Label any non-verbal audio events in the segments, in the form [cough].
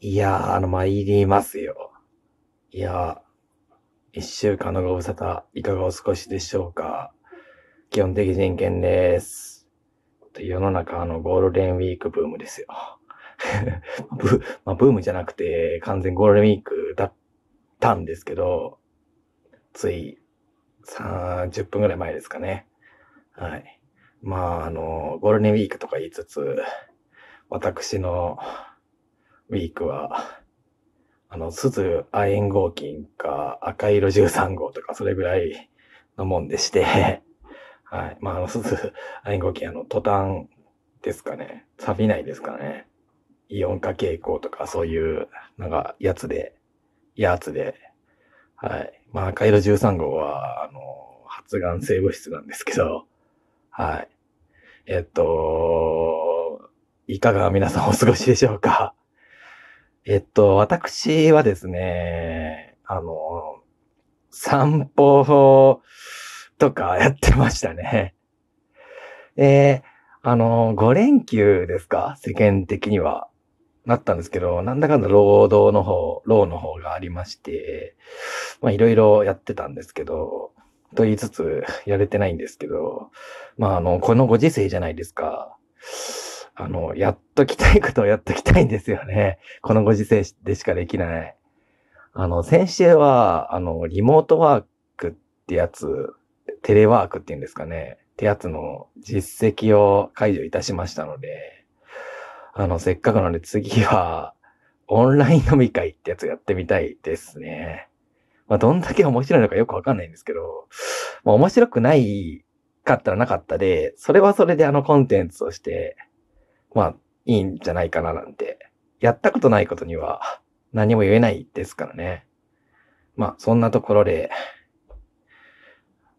いやー、あの、参りますよ。いやー、一週間のご無沙汰、いかがお過ごしでしょうか。基本的人権です。世の中、あの、ゴールデンウィークブームですよ。[laughs] ブまあ、ブームじゃなくて、完全ゴールデンウィークだったんですけど、つい30分ぐらい前ですかね。はい。まあ、あの、ゴールデンウィークとか言いつつ、私のウィークは、あの、鈴亜鉛合金か赤色13号とかそれぐらいのもんでして、[laughs] はい。まあ、あの、鈴亜鉛合金、あの、トタンですかね。錆びないですかね。イオン化傾向とかそういう、なんか、やつで、やつで、はい。まあ、赤色13号は、あの、発がん性物質なんですけど、はい。えっと、いかが皆さんお過ごしでしょうか？えっと、私はですね、あの、散歩とかやってましたね。[laughs] えー、あの、5連休ですか？世間的には。なったんですけど、なんだかんだ労働の方、労の方がありまして、まあいろいろやってたんですけど、と言いつつ、やれてないんですけど、まああの、このご時世じゃないですか。あの、やっときたいことをやっときたいんですよね。[laughs] このご時世でしかできない。あの、先週は、あの、リモートワークってやつ、テレワークっていうんですかね。ってやつの実績を解除いたしましたので、あの、せっかくなので次は、オンライン飲み会ってやつやってみたいですね。まあ、どんだけ面白いのかよくわかんないんですけど、まあ、面白くないかったらなかったで、それはそれであのコンテンツとして、まあ、いいんじゃないかななんて。やったことないことには何も言えないですからね。まあ、そんなところで、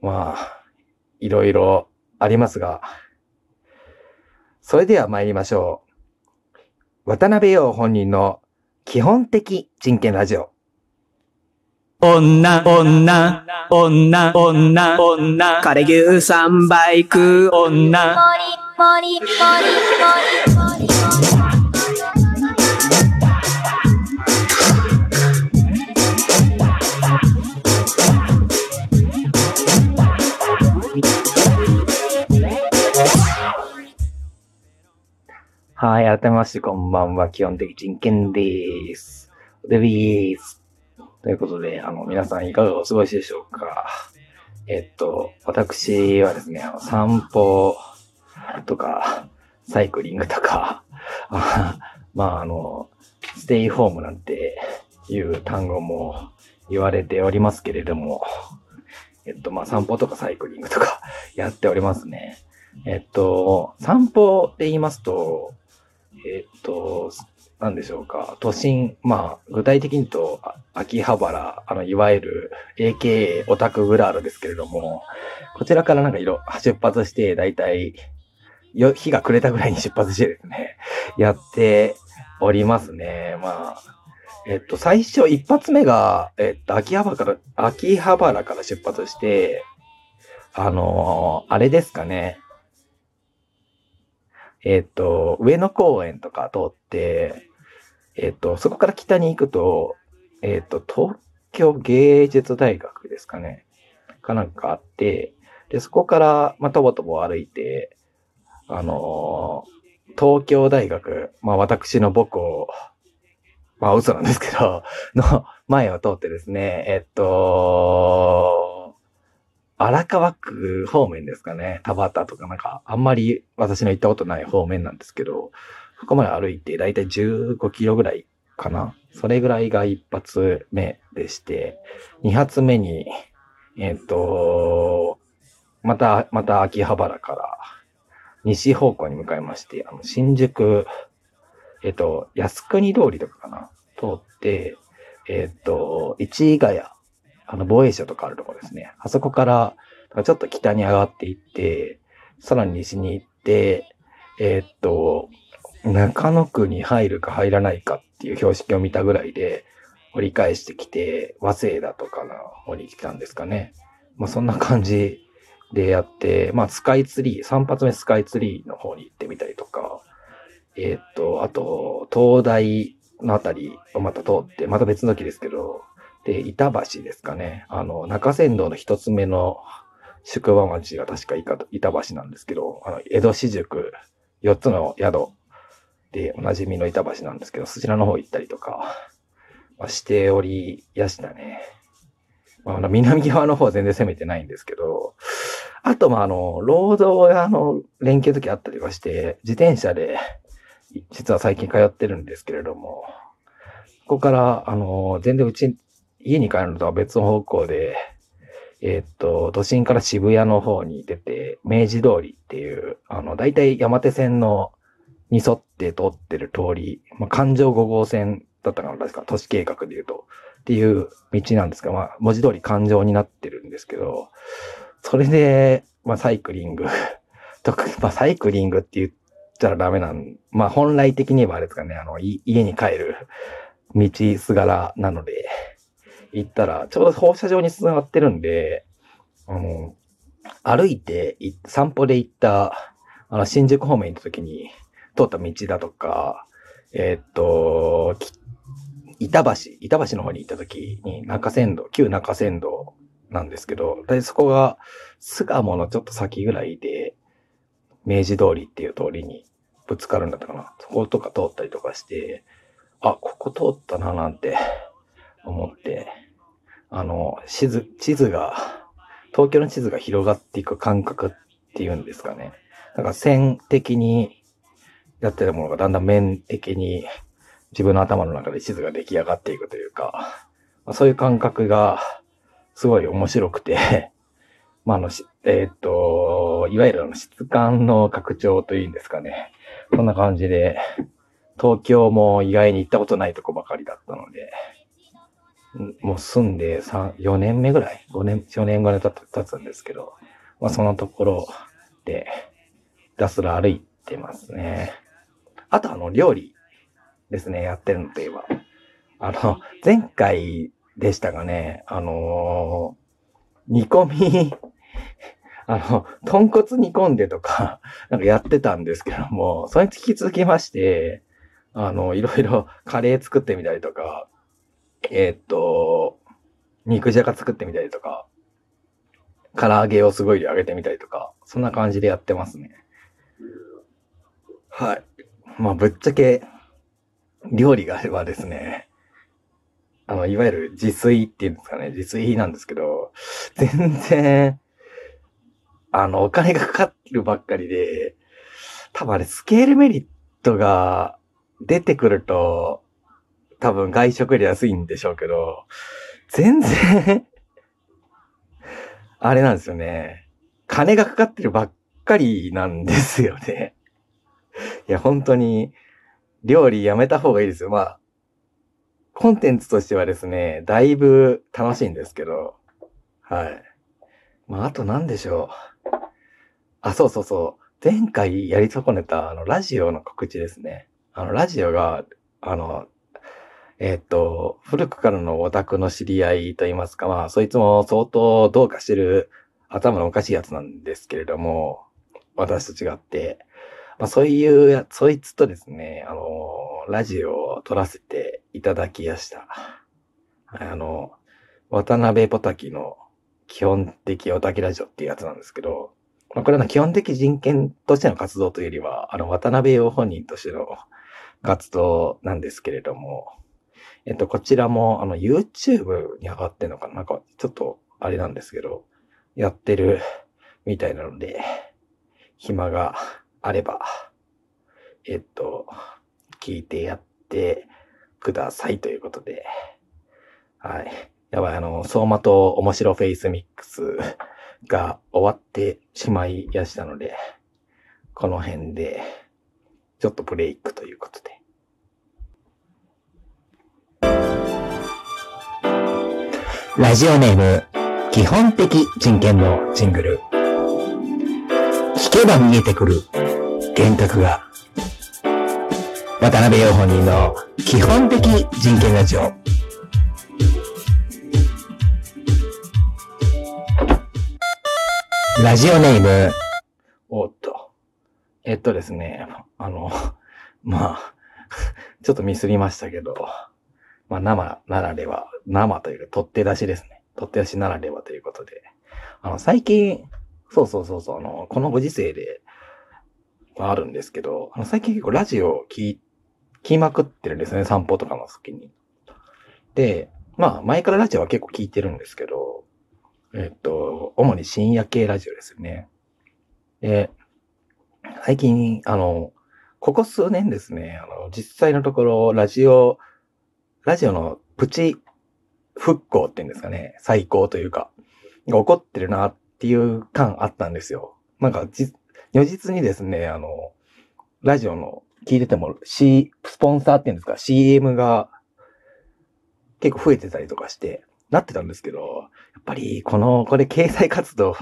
まあ、いろいろありますが、それでは参りましょう。渡辺陽本人の基本的人権ラジオ。女、女、女、女、女、枯れ牛三倍食う女。もりもりもりはい、改めましてこんばんは。基本的人権です。デビーす。ということで、あの、皆さんいかがお過ごしでしょうかえっと、私はですね、散歩とか、サイクリングとか、[laughs] まあ、あの、ステイホームなんていう単語も言われておりますけれども、えっと、まあ、散歩とかサイクリングとか [laughs] やっておりますね。えっと、散歩で言いますと、えっと、なんでしょうか。都心、まあ、具体的に言うと、秋葉原、あの、いわゆる AKA オタクグラールですけれども、こちらからなんか色、出発して、だいたい、よ、日が暮れたぐらいに出発してですね、やっておりますね。まあ、えっと、最初、一発目が、えっと、秋葉原から、秋葉原から出発して、あのーあれですかね。えっ、と、上野公園とか通って、えっ、と、そこから北に行くと、えっ、と、東京芸術大学ですかね。かなんかあって、で、そこから、まあ、とぼとぼ歩いて、あの東京大学、まあ、私の母校、まあ、嘘なんですけど、の前を通ってですね、えっと、荒川区方面ですかね。田端とかなんか、あんまり私の行ったことない方面なんですけど、そこまで歩いて、だいたい15キロぐらいかな。それぐらいが一発目でして、二発目に、えっ、と、また、また秋葉原から西方向に向かいまして、あの、新宿、えっ、と、靖国通りとかかな？通って、えっ、と、市ヶ谷、あの、防衛省とかあるところですね。あそこから、ちょっと北に上がっていって、さらに西に行って、えっと、中野区に入るか入らないかっていう標識を見たぐらいで、折り返してきて、和製だとかの方に来たんですかね。まあそんな感じでやって、まあスカイツリー、3発目スカイツリーの方に行ってみたりとか、えーっと、あと、東大のあたりをまた通って、また別の木ですけど、で、板橋ですかね。あの、中山道の一つ目の宿場町が確か板橋なんですけど、あの、江戸四宿、四つの宿でおなじみの板橋なんですけど、そちらの方行ったりとか、まあ、しておりやしたね。まあ、の南側の方は全然攻めてないんですけど、あと、まあ、あの、労働屋の連休の時あったりはして、自転車で、実は最近通ってるんですけれども、ここから、あの、全然うち、家に帰るのとは別の方向で、えっと、都心から渋谷の方に出て、明治通りっていう、あの、大体山手線のに沿って通ってる通り、まあ、環状5号線だったかな、確か、都市計画で言うと、っていう道なんですが、まあ、文字通り環状になってるんですけど、それで、まあ、サイクリング。[laughs] とか、まあ、サイクリングって言ったらダメなん、まあ、本来的に言えばあれですかね、あの、家に帰る道すがらなので、行ったら、ちょうど放射状に繋がってるんで、あの、歩いて、散歩で行った、あの、新宿方面行った時に、通った道だとか、えーっと、板橋、板橋の方に行った時に、中山道、旧中山道なんですけど、でそこが、巣鴨のちょっと先ぐらいで、明治通りっていう通りにぶつかるんだったかな。そことか通ったりとかして、あ、ここ通ったななんて思って、あの、地図、地図が、東京の地図が広がっていく感覚っていうんですかね。なんか線的にやってたものがだんだん面的に自分の頭の中で地図が出来上がっていくというか、まあそういう感覚がすごい面白くて、[laughs] まあ、あの、えーっと、いわゆるあの質感の拡張というんですかね。こんな感じで、東京も意外に行ったことないとこばかりだったので、もう住んで3、4年目ぐらい ?5 年、4年ぐらい経つ経つんですけど、まあそのところで、ひたすら歩いてますね。あとあの、料理ですね、やってるのといえば。あの、前回でしたがね、あのー煮込み、[laughs] あの、豚骨煮込んでとか、[laughs] なんかやってたんですけども、それに引き続きまして、あの、いろいろ [laughs] カレー作ってみたりとか、えーっと、肉じゃが作ってみたりとか、唐揚げをすごい量揚げてみたりとか、そんな感じでやってますね。はい。まあ、ぶっちゃけ、料理があればですね、あの、いわゆる自炊っていうんですかね、自炊なんですけど、全然、あの、お金がかかってるばっかりで、多分あれ、スケールメリットが出てくると、多分外食より安いんでしょうけど、全然、[laughs] あれなんですよね。金がかかってるばっかりなんですよね。いや、本当に、料理やめた方がいいですよ。まあ、コンテンツとしてはですね、だいぶ楽しいんですけど、はい。まあ、あと何でしょう。あ、そうそうそう。前回やり損ねた、あの、ラジオの告知ですね。あの、ラジオが、あの、えーっと、古くからのオタクの知り合いといいますか、まあ、そいつも相当どうかしてる頭のおかしいやつなんですけれども、私と違って、まあ、そういうや、そいつとですね、あの、ラジオを撮らせていただきやした。あの、渡辺ポタキの基本的オタキラジオっていうやつなんですけど、まあ、これは基本的人権としての活動というよりは、あの、渡辺陽本人としての活動なんですけれども、えっと、こちらも、あの、YouTube に上がってんのかななんか、ちょっと、あれなんですけど、やってるみたいなので、暇があれば、えっと、聞いてやってくださいということで、はい。やばい、あの、相馬と面白フェイスミックスが終わってしまいやしたので、この辺で、ちょっとブレイクということで。ラジオネーム、基本的人権のジングル。聞けば見えてくる幻覚が。渡辺陽本人の基本的人権ラジオ。ラジオネーム。おっと。えっとですね、あの、まあ、ちょっとミスりましたけど、まあ生ならでは、生というか取って出しですね。取って出しならではということで。あの、最近、そうそうそうそう、あの、このご時世で、あるんですけど、あの最近結構ラジオを聞いて、聞きまくってるんですね、散歩とかの時に。で、まあ、前からラジオは結構聞いてるんですけど、えっと、主に深夜系ラジオですよね。で、最近、あの、ここ数年ですね、あの、実際のところ、ラジオ、ラジオのプチ復興っていうんですかね、最高というか、が起こってるなっていう感あったんですよ。なんか、じ、如実にですね、あの、ラジオの聞いてても、C、スポンサーっていうんですか、CM が結構増えてたりとかして、なってたんですけど、やっぱり、この、これ経済活動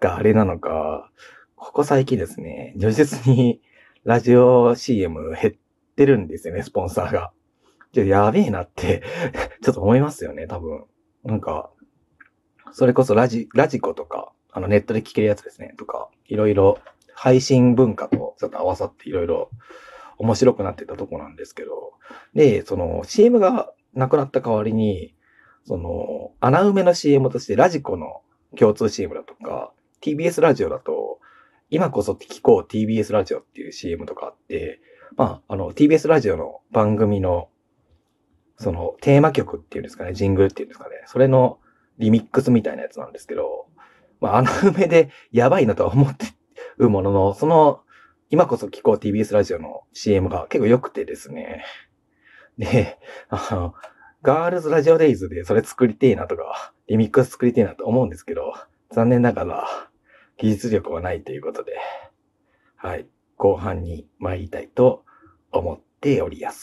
があれなのか、ここ最近ですね、如実にラジオ CM 減ってるんですよね、スポンサーが。ちょやべえなって、ちょっと思いますよね、多分。なんか、それこそラジ、ラジコとか、あのネットで聞けるやつですね、とか、いろいろ配信文化とちょっと合わさっていろいろ面白くなってたとこなんですけど、で、その CM がなくなった代わりに、その穴埋めの CM としてラジコの共通 CM だとか、TBS ラジオだと、今こそ聞こう TBS ラジオっていう CM とかあって、まあ、あの TBS ラジオの番組のそのテーマ曲っていうんですかね、ジングルっていうんですかね、それのリミックスみたいなやつなんですけど、まあ、穴埋めでやばいなとは思ってるものの、その、今こそ聞こう TBS ラジオの CM が結構良くてですね。で、あの、ガールズラジオデイズでそれ作りてえなとか、リミックス作りてえなと思うんですけど、残念ながら技術力はないということで、はい、後半に参りたいと思っておりやす。